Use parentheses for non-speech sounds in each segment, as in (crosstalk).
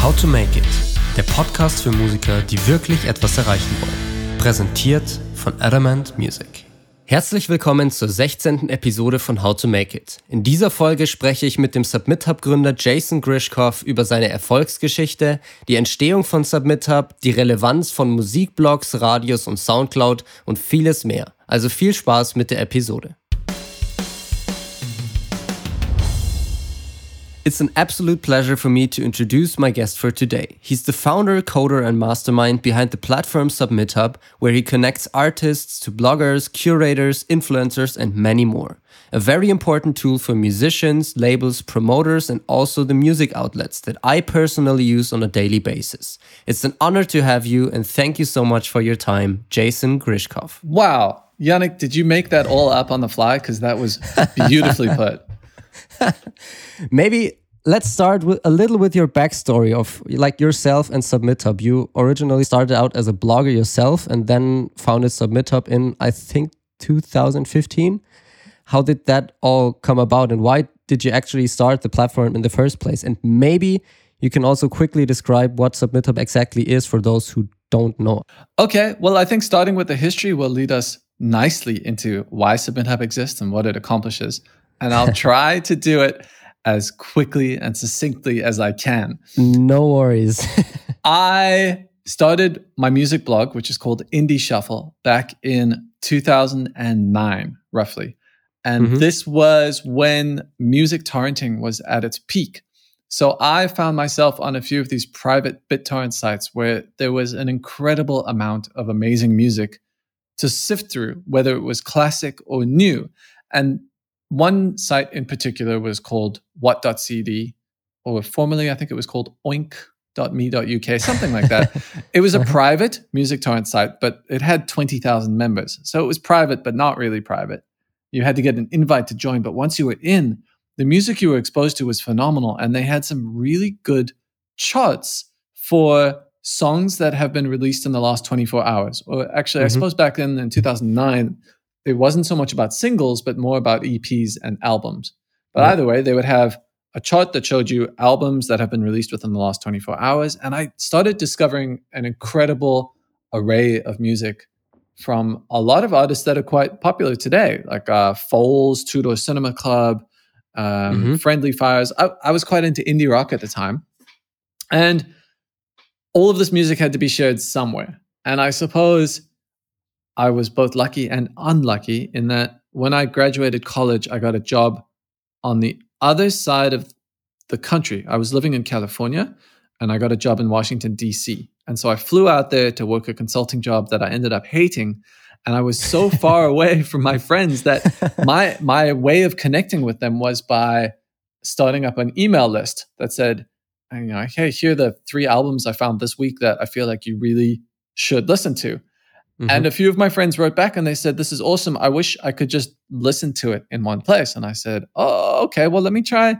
How to Make It, der Podcast für Musiker, die wirklich etwas erreichen wollen. Präsentiert von Adamant Music. Herzlich willkommen zur 16. Episode von How to Make It. In dieser Folge spreche ich mit dem Submit Hub Gründer Jason Grishkov über seine Erfolgsgeschichte, die Entstehung von Submit Hub, die Relevanz von Musikblogs, Radios und Soundcloud und vieles mehr. Also viel Spaß mit der Episode. It's an absolute pleasure for me to introduce my guest for today. He's the founder, coder, and mastermind behind the platform Submit Hub, where he connects artists to bloggers, curators, influencers, and many more. A very important tool for musicians, labels, promoters, and also the music outlets that I personally use on a daily basis. It's an honor to have you, and thank you so much for your time, Jason Grishkoff. Wow. Yannick, did you make that all up on the fly? Because that was beautifully put. (laughs) Maybe let's start with a little with your backstory of like yourself and SubmitHub. You originally started out as a blogger yourself and then founded SubmitHub in I think 2015. How did that all come about and why did you actually start the platform in the first place? And maybe you can also quickly describe what SubmitHub exactly is for those who don't know. Okay, well, I think starting with the history will lead us nicely into why SubmitHub exists and what it accomplishes and I'll (laughs) try to do it as quickly and succinctly as I can. No worries. (laughs) I started my music blog, which is called Indie Shuffle, back in 2009, roughly. And mm-hmm. this was when music torrenting was at its peak. So I found myself on a few of these private BitTorrent sites where there was an incredible amount of amazing music to sift through, whether it was classic or new. And one site in particular was called what.cd, or formerly I think it was called oink.me.uk, something like that. (laughs) it was a uh-huh. private music torrent site, but it had 20,000 members. So it was private, but not really private. You had to get an invite to join, but once you were in, the music you were exposed to was phenomenal. And they had some really good charts for songs that have been released in the last 24 hours. Or actually, mm-hmm. I suppose back then in 2009, it wasn't so much about singles, but more about EPs and albums. But yeah. either way, they would have a chart that showed you albums that have been released within the last 24 hours. And I started discovering an incredible array of music from a lot of artists that are quite popular today, like uh, Foals, Two Door Cinema Club, um, mm-hmm. Friendly Fires. I, I was quite into indie rock at the time. And all of this music had to be shared somewhere. And I suppose I was both lucky and unlucky in that when I graduated college, I got a job on the other side of the country. I was living in California and I got a job in Washington, D.C. And so I flew out there to work a consulting job that I ended up hating. And I was so (laughs) far away from my friends that my, my way of connecting with them was by starting up an email list that said, you know, hey, here are the three albums I found this week that I feel like you really should listen to. Mm-hmm. And a few of my friends wrote back and they said, This is awesome. I wish I could just listen to it in one place. And I said, Oh, okay. Well, let me try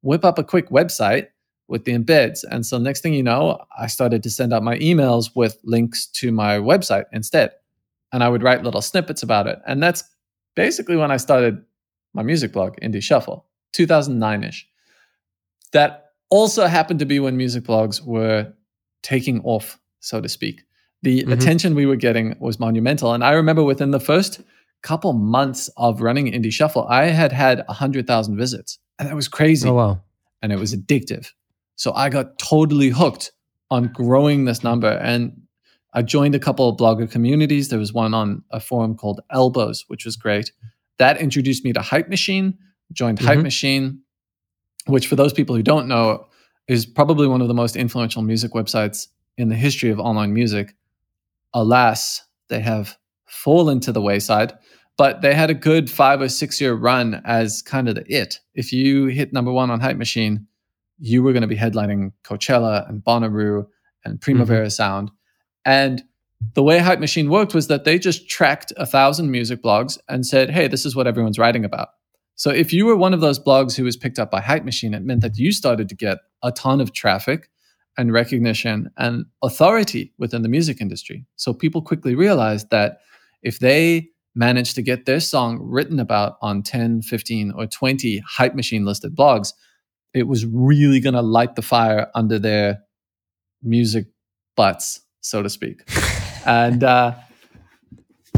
whip up a quick website with the embeds. And so next thing you know, I started to send out my emails with links to my website instead. And I would write little snippets about it. And that's basically when I started my music blog, Indie Shuffle, 2009 ish. That also happened to be when music blogs were taking off, so to speak the mm-hmm. attention we were getting was monumental. And I remember within the first couple months of running Indie Shuffle, I had had 100,000 visits. And that was crazy. Oh, wow. And it was addictive. So I got totally hooked on growing this number. And I joined a couple of blogger communities. There was one on a forum called Elbows, which was great. That introduced me to Hype Machine, joined mm-hmm. Hype Machine, which for those people who don't know, is probably one of the most influential music websites in the history of online music alas, they have fallen to the wayside. But they had a good five or six year run as kind of the it. If you hit number one on Hype Machine, you were going to be headlining Coachella and Bonnaroo and Primavera mm-hmm. Sound. And the way Hype Machine worked was that they just tracked a thousand music blogs and said, hey, this is what everyone's writing about. So if you were one of those blogs who was picked up by Hype Machine, it meant that you started to get a ton of traffic and recognition and authority within the music industry. So people quickly realized that if they managed to get their song written about on 10, 15, or 20 hype machine listed blogs, it was really going to light the fire under their music butts, so to speak. (laughs) and uh,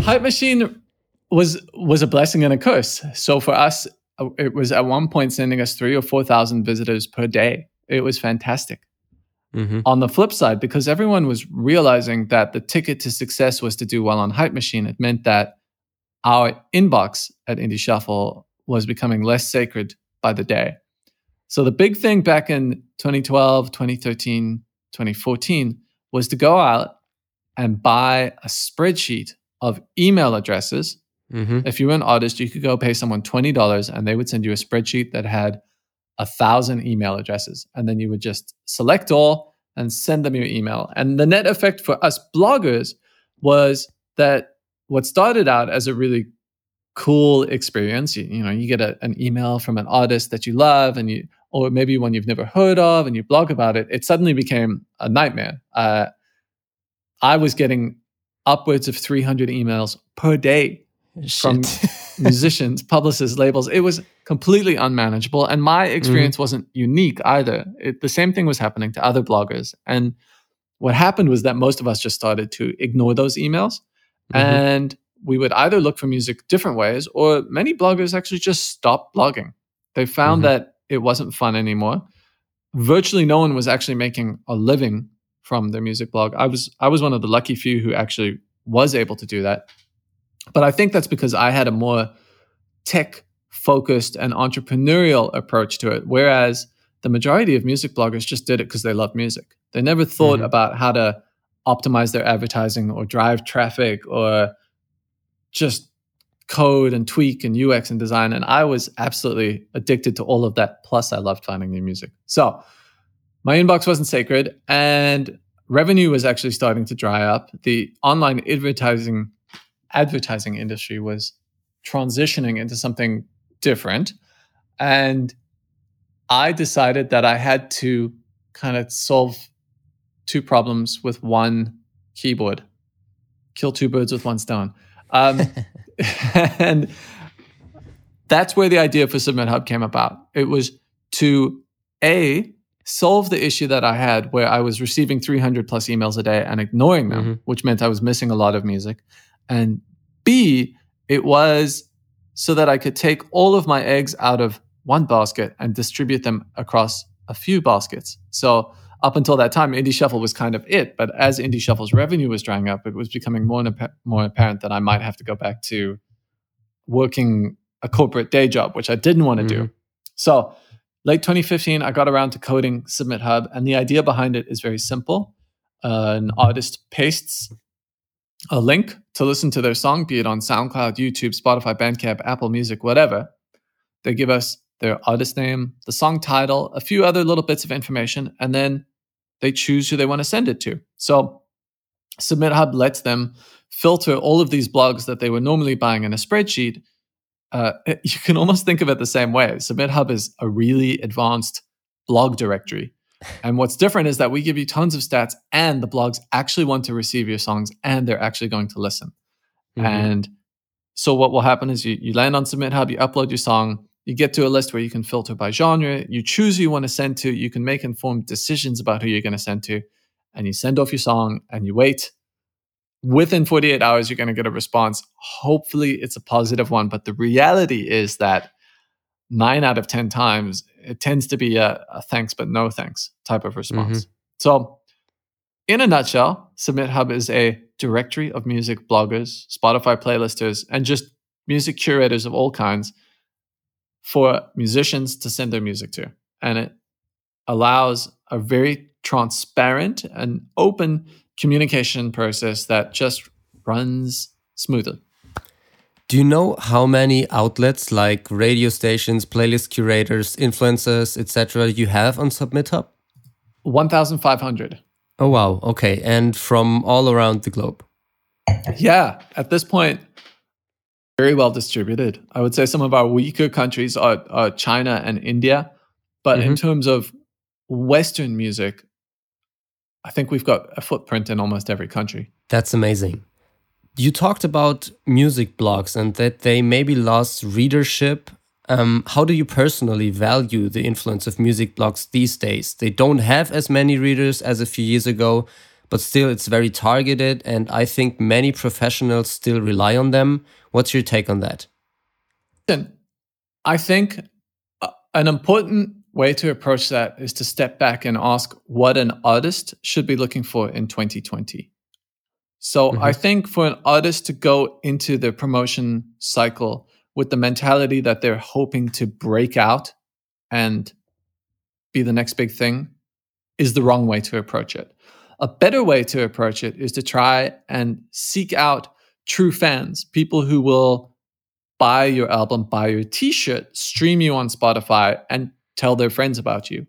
Hype Machine was was a blessing and a curse. So for us, uh, it was at one point sending us three or four thousand visitors per day. It was fantastic. Mm-hmm. On the flip side, because everyone was realizing that the ticket to success was to do well on Hype Machine, it meant that our inbox at Indie Shuffle was becoming less sacred by the day. So the big thing back in 2012, 2013, 2014 was to go out and buy a spreadsheet of email addresses. Mm-hmm. If you were an artist, you could go pay someone $20 and they would send you a spreadsheet that had a thousand email addresses. And then you would just select all and send them your email. And the net effect for us bloggers was that what started out as a really cool experience, you, you know, you get a, an email from an artist that you love and you, or maybe one you've never heard of and you blog about it, it suddenly became a nightmare. Uh, I was getting upwards of 300 emails per day Shit. from (laughs) musicians, publicists, labels. It was completely unmanageable. And my mm-hmm. experience mm-hmm. wasn't unique either. It, the same thing was happening to other bloggers. And what happened was that most of us just started to ignore those emails. Mm-hmm. And we would either look for music different ways, or many bloggers actually just stopped blogging. They found mm-hmm. that it wasn't fun anymore. Virtually no one was actually making a living from their music blog. I was I was one of the lucky few who actually was able to do that. But I think that's because I had a more tech focused and entrepreneurial approach to it. Whereas the majority of music bloggers just did it because they love music. They never thought mm-hmm. about how to optimize their advertising or drive traffic or just code and tweak and UX and design. And I was absolutely addicted to all of that. Plus, I loved finding new music. So my inbox wasn't sacred and revenue was actually starting to dry up. The online advertising advertising industry was transitioning into something different. And I decided that I had to kind of solve two problems with one keyboard, kill two birds with one stone. Um, (laughs) (laughs) and that's where the idea for Submit Hub came about. It was to A, solve the issue that I had where I was receiving 300 plus emails a day and ignoring them, mm-hmm. which meant I was missing a lot of music. And B, it was so that I could take all of my eggs out of one basket and distribute them across a few baskets. So up until that time, Indie Shuffle was kind of it. But as Indie Shuffle's revenue was drying up, it was becoming more and more apparent that I might have to go back to working a corporate day job, which I didn't want to mm-hmm. do. So late 2015, I got around to coding Submit Hub, and the idea behind it is very simple. Uh, an artist pastes a link to listen to their song, be it on SoundCloud, YouTube, Spotify, Bandcamp, Apple Music, whatever. They give us their artist name, the song title, a few other little bits of information, and then they choose who they want to send it to. So Submit Hub lets them filter all of these blogs that they were normally buying in a spreadsheet. Uh, (laughs) you can almost think of it the same way. Submit Hub is a really advanced blog directory. And what's different is that we give you tons of stats, and the blogs actually want to receive your songs and they're actually going to listen. Mm-hmm. And so, what will happen is you, you land on Submit Hub, you upload your song, you get to a list where you can filter by genre, you choose who you want to send to, you can make informed decisions about who you're going to send to, and you send off your song and you wait. Within 48 hours, you're going to get a response. Hopefully, it's a positive one, but the reality is that nine out of 10 times, it tends to be a, a thanks but no thanks type of response. Mm-hmm. So, in a nutshell, Submit Hub is a directory of music bloggers, Spotify playlisters, and just music curators of all kinds for musicians to send their music to. And it allows a very transparent and open communication process that just runs smoothly. Do you know how many outlets like radio stations, playlist curators, influencers, etc. you have on SubmitHub? 1,500. Oh wow, okay. And from all around the globe. Yeah, at this point very well distributed. I would say some of our weaker countries are, are China and India, but mm-hmm. in terms of Western music, I think we've got a footprint in almost every country. That's amazing. You talked about music blogs and that they maybe lost readership Um, how do you personally value the influence of music blogs these days? They don't have as many readers as a few years ago, but still it's very targeted, and I think many professionals still rely on them. What's your take on that? I think uh, an important way to approach that is to step back and ask what an artist should be looking for in 2020. So mm-hmm. I think for an artist to go into the promotion cycle with the mentality that they're hoping to break out and be the next big thing is the wrong way to approach it. A better way to approach it is to try and seek out true fans, people who will buy your album, buy your t shirt, stream you on Spotify, and tell their friends about you.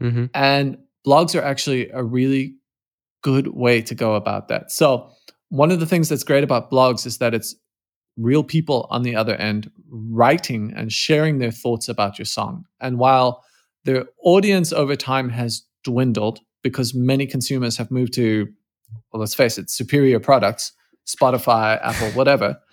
Mm-hmm. And blogs are actually a really good way to go about that. So, one of the things that's great about blogs is that it's real people on the other end writing and sharing their thoughts about your song. And while the audience over time has dwindled because many consumers have moved to, well, let's face it, superior products, Spotify, Apple, whatever. (laughs)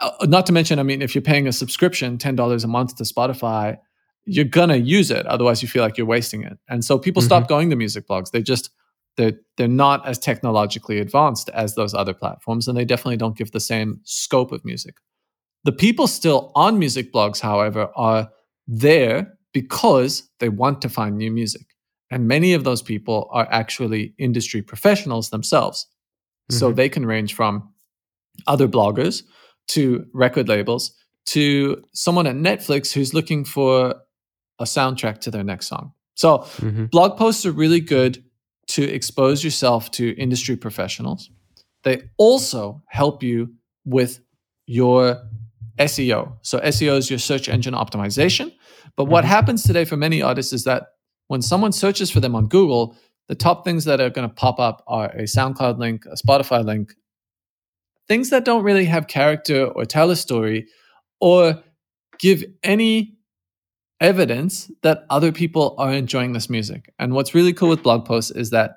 Uh, not to mention, I mean, if you're paying a subscription, $10 a month to Spotify, you're gonna use it. Otherwise, you feel like you're wasting it. And so people mm-hmm. stop going to music blogs. They just they're they're not as technologically advanced as those other platforms, and they definitely don't give the same scope of music. The people still on music blogs, however, are there because they want to find new music. And many of those people are actually industry professionals themselves. Mm-hmm. So they can range from other bloggers to record labels to someone at Netflix who's looking for a soundtrack to their next song. So mm-hmm. blog posts are really good to expose yourself to industry professionals. They also help you with your SEO. So SEO is your search engine optimization. But what mm-hmm. happens today for many artists is that when someone searches for them on Google, the top things that are going to pop up are a SoundCloud link, a Spotify link, things that don't really have character or tell a story or give any evidence that other people are enjoying this music. And what's really cool with blog posts is that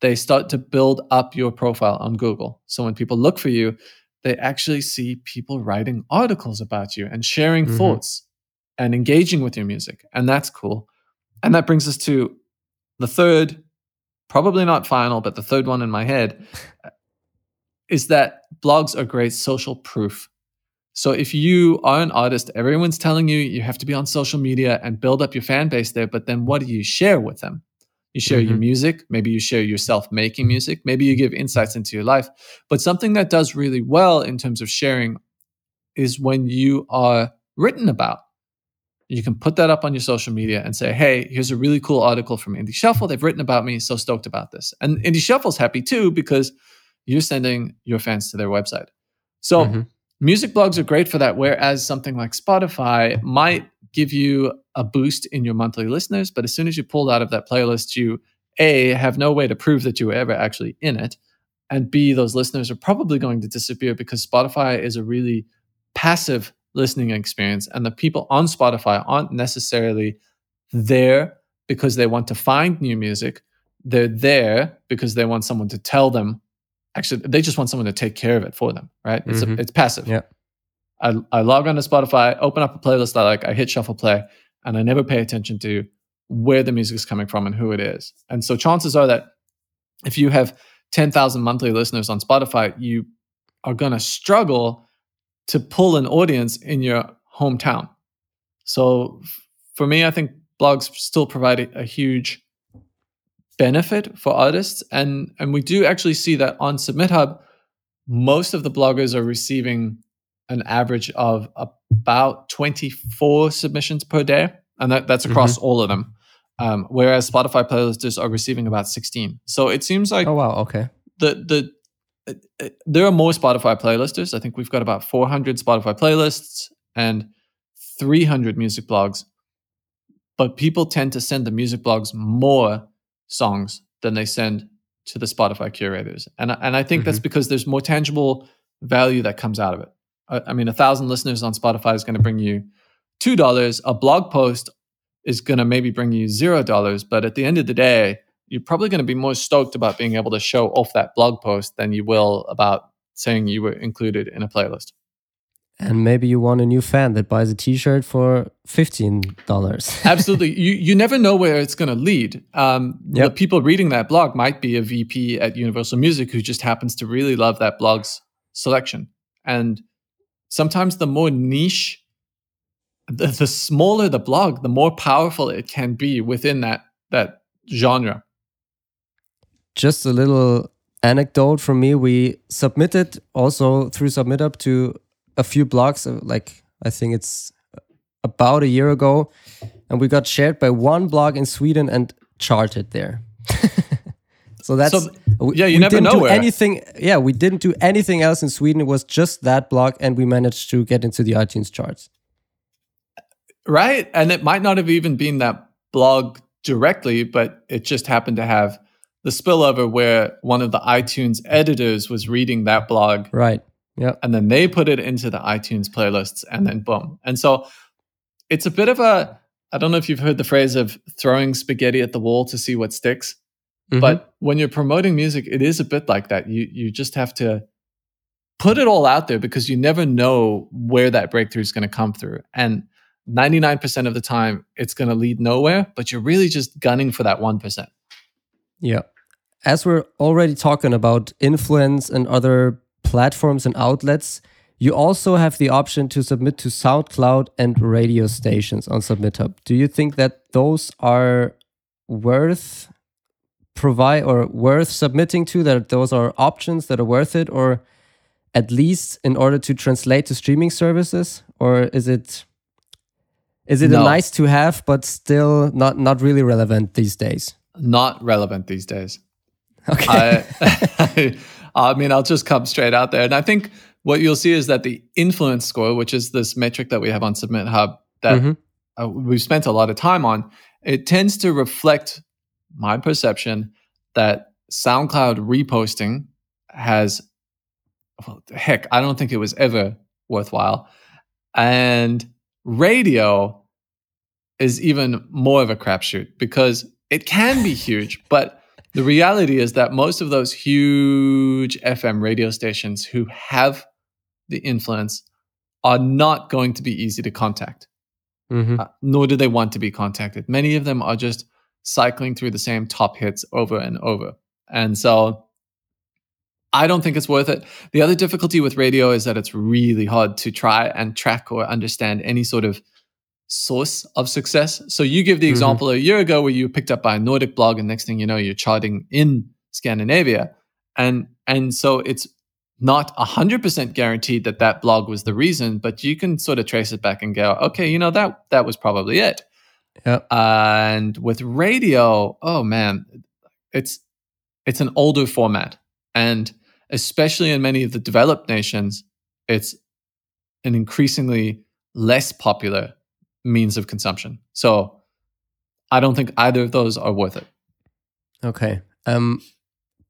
they start to build up your profile on Google. So when people look for you, they actually see people writing articles about you and sharing mm-hmm. thoughts and engaging with your music. And that's cool. And that brings us to the third, probably not final, but the third one in my head (laughs) is that blogs are great social proof. So if you are an artist, everyone's telling you you have to be on social media and build up your fan base there, but then what do you share with them? You share mm-hmm. your music, maybe you share yourself making music, maybe you give insights into your life. But something that does really well in terms of sharing is when you are written about. You can put that up on your social media and say, hey, here's a really cool article from Indie Shuffle. They've written about me. So stoked about this. And Indie Shuffle's happy too because you're sending your fans to their website. So mm-hmm. Music blogs are great for that. Whereas something like Spotify might give you a boost in your monthly listeners, but as soon as you pull out of that playlist, you A, have no way to prove that you were ever actually in it. And B, those listeners are probably going to disappear because Spotify is a really passive listening experience. And the people on Spotify aren't necessarily there because they want to find new music. They're there because they want someone to tell them actually they just want someone to take care of it for them right? It's mm-hmm. a, it's passive. Yeah. I, I log on to spotify open up a playlist i like i hit shuffle play and i never pay attention to where the music is coming from and who it is. And so chances are that if you have 10,000 monthly listeners on spotify you are going to struggle to pull an audience in your hometown. So for me i think blogs still provide a, a huge benefit for artists. And, and we do actually see that on Submit Hub, most of the bloggers are receiving an average of about 24 submissions per day. And that, that's across mm-hmm. all of them. Um, whereas Spotify playlisters are receiving about 16. So it seems like oh wow, okay. The the uh, uh, there are more Spotify playlisters. I think we've got about 400 Spotify playlists and 300 music blogs. But people tend to send the music blogs more songs than they send to the Spotify curators. And, and I think mm-hmm. that's because there's more tangible value that comes out of it. I, I mean, a thousand listeners on Spotify is going to bring you $2. A blog post is going to maybe bring you $0. But at the end of the day, you're probably going to be more stoked about being able to show off that blog post than you will about saying you were included in a playlist. And maybe you want a new fan that buys a t-shirt for $15 (laughs) absolutely. You you never know where it's going to lead. Um, yep. the people reading that blog might be a vp at universal music who just happens to really love that blog's selection. And sometimes the more niche the, the smaller the blog the more powerful it can be within that that genre. Just a little anecdote from me. We submitted also through SubmitHub to a few blogs, uh, like I think it's about a year ago, and we got shared by one blog in Sweden and charted there. (laughs) so that's so, yeah, you never didn't know do anything. Yeah, we didn't do anything else in Sweden. It was just that blog, and we managed to get into the iTunes charts. Right, and it might not have even been that blog directly, but it just happened to have the spillover where one of the iTunes editors was reading that blog. Right yeah. And then they put it into the iTunes playlists and then boom. And so it's a bit of a I don't know if you've heard the phrase of throwing spaghetti at the wall to see what sticks. Mm-hmm. But when you're promoting music, it is a bit like that. You you just have to put it all out there because you never know where that breakthrough is going to come through. And 99% of the time it's going to lead nowhere, but you're really just gunning for that 1%. Yeah. As we're already talking about influence and other platforms and outlets, you also have the option to submit to SoundCloud and radio stations on SubmitHub. Do you think that those are worth provide or worth submitting to that those are options that are worth it or at least in order to translate to streaming services or is it is it no. a nice to have but still not not really relevant these days not relevant these days okay I, (laughs) (laughs) I mean, I'll just come straight out there. And I think what you'll see is that the influence score, which is this metric that we have on Submit Hub that mm-hmm. uh, we've spent a lot of time on, it tends to reflect my perception that SoundCloud reposting has, well, heck, I don't think it was ever worthwhile. And radio is even more of a crapshoot because it can be huge, but the reality is that most of those huge FM radio stations who have the influence are not going to be easy to contact, mm-hmm. uh, nor do they want to be contacted. Many of them are just cycling through the same top hits over and over. And so I don't think it's worth it. The other difficulty with radio is that it's really hard to try and track or understand any sort of source of success. So you give the mm-hmm. example a year ago where you were picked up by a Nordic blog, and next thing you know, you're charting in Scandinavia, and and so it's not hundred percent guaranteed that that blog was the reason, but you can sort of trace it back and go, okay, you know that that was probably it. Yeah. And with radio, oh man, it's it's an older format, and especially in many of the developed nations, it's an increasingly less popular means of consumption. So I don't think either of those are worth it. Okay. Um,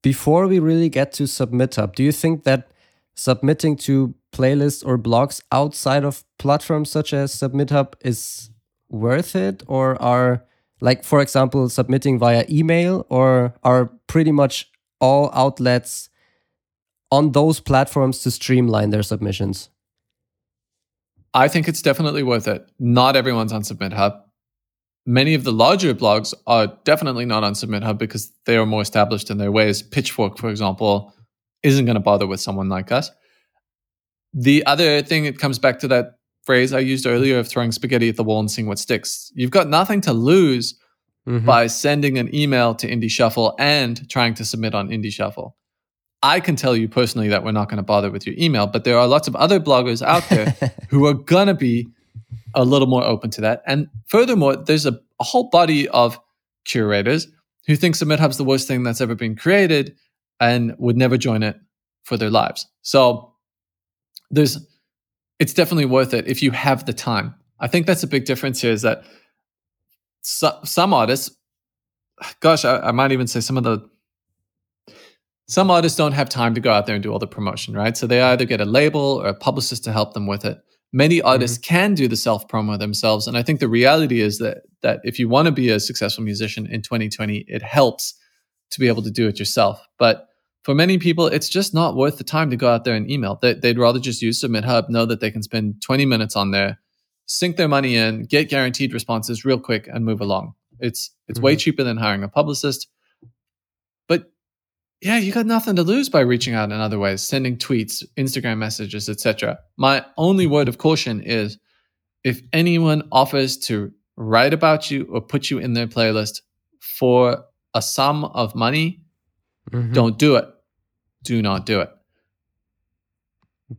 before we really get to SubmitHub, do you think that submitting to playlists or blogs outside of platforms such as SubmitHub is worth it, or are like, for example, submitting via email, or are pretty much all outlets on those platforms to streamline their submissions? I think it's definitely worth it. Not everyone's on SubmitHub. Many of the larger blogs are definitely not on SubmitHub because they are more established in their ways. Pitchfork, for example, isn't going to bother with someone like us. The other thing, it comes back to that phrase I used earlier of throwing spaghetti at the wall and seeing what sticks. You've got nothing to lose mm-hmm. by sending an email to Indie Shuffle and trying to submit on Indie Shuffle. I can tell you personally that we're not going to bother with your email, but there are lots of other bloggers out there (laughs) who are going to be a little more open to that. And furthermore, there's a, a whole body of curators who think SubmitHub's the worst thing that's ever been created and would never join it for their lives. So there's it's definitely worth it if you have the time. I think that's a big difference here is that so, some artists, gosh, I, I might even say some of the some artists don't have time to go out there and do all the promotion, right? So they either get a label or a publicist to help them with it. Many artists mm-hmm. can do the self promo themselves, and I think the reality is that that if you want to be a successful musician in 2020, it helps to be able to do it yourself. But for many people, it's just not worth the time to go out there and email. They, would rather just use Submit Hub, know that they can spend 20 minutes on there, sink their money in, get guaranteed responses real quick, and move along. It's it's mm-hmm. way cheaper than hiring a publicist. But yeah, you got nothing to lose by reaching out in other ways, sending tweets, Instagram messages, etc. My only word of caution is if anyone offers to write about you or put you in their playlist for a sum of money, mm-hmm. don't do it. Do not do it.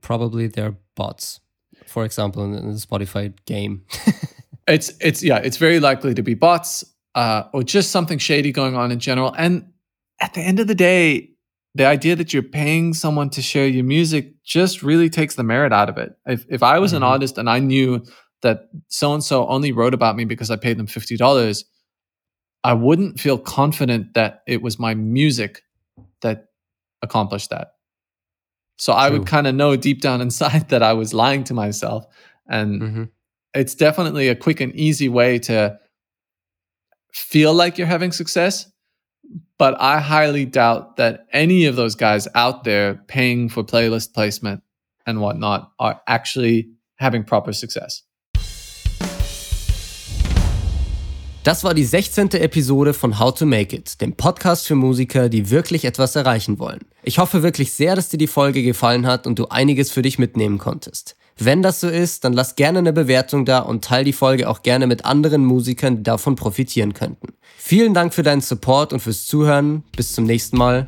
Probably they're bots. For example, in the Spotify game. (laughs) it's it's yeah, it's very likely to be bots uh, or just something shady going on in general. And at the end of the day, the idea that you're paying someone to share your music just really takes the merit out of it. If if I was mm-hmm. an artist and I knew that so and so only wrote about me because I paid them fifty dollars, I wouldn't feel confident that it was my music that accomplished that. So True. I would kind of know deep down inside (laughs) that I was lying to myself. And mm-hmm. it's definitely a quick and easy way to feel like you're having success. But I highly doubt that any of those guys out there paying for playlist placement and whatnot are actually having proper success. Das war die 16. Episode von How to Make It, dem Podcast für Musiker, die wirklich etwas erreichen wollen. Ich hoffe wirklich sehr, dass dir die Folge gefallen hat und du einiges für dich mitnehmen konntest. Wenn das so ist, dann lass gerne eine Bewertung da und teil die Folge auch gerne mit anderen Musikern, die davon profitieren könnten. Vielen Dank für deinen Support und fürs Zuhören. Bis zum nächsten Mal.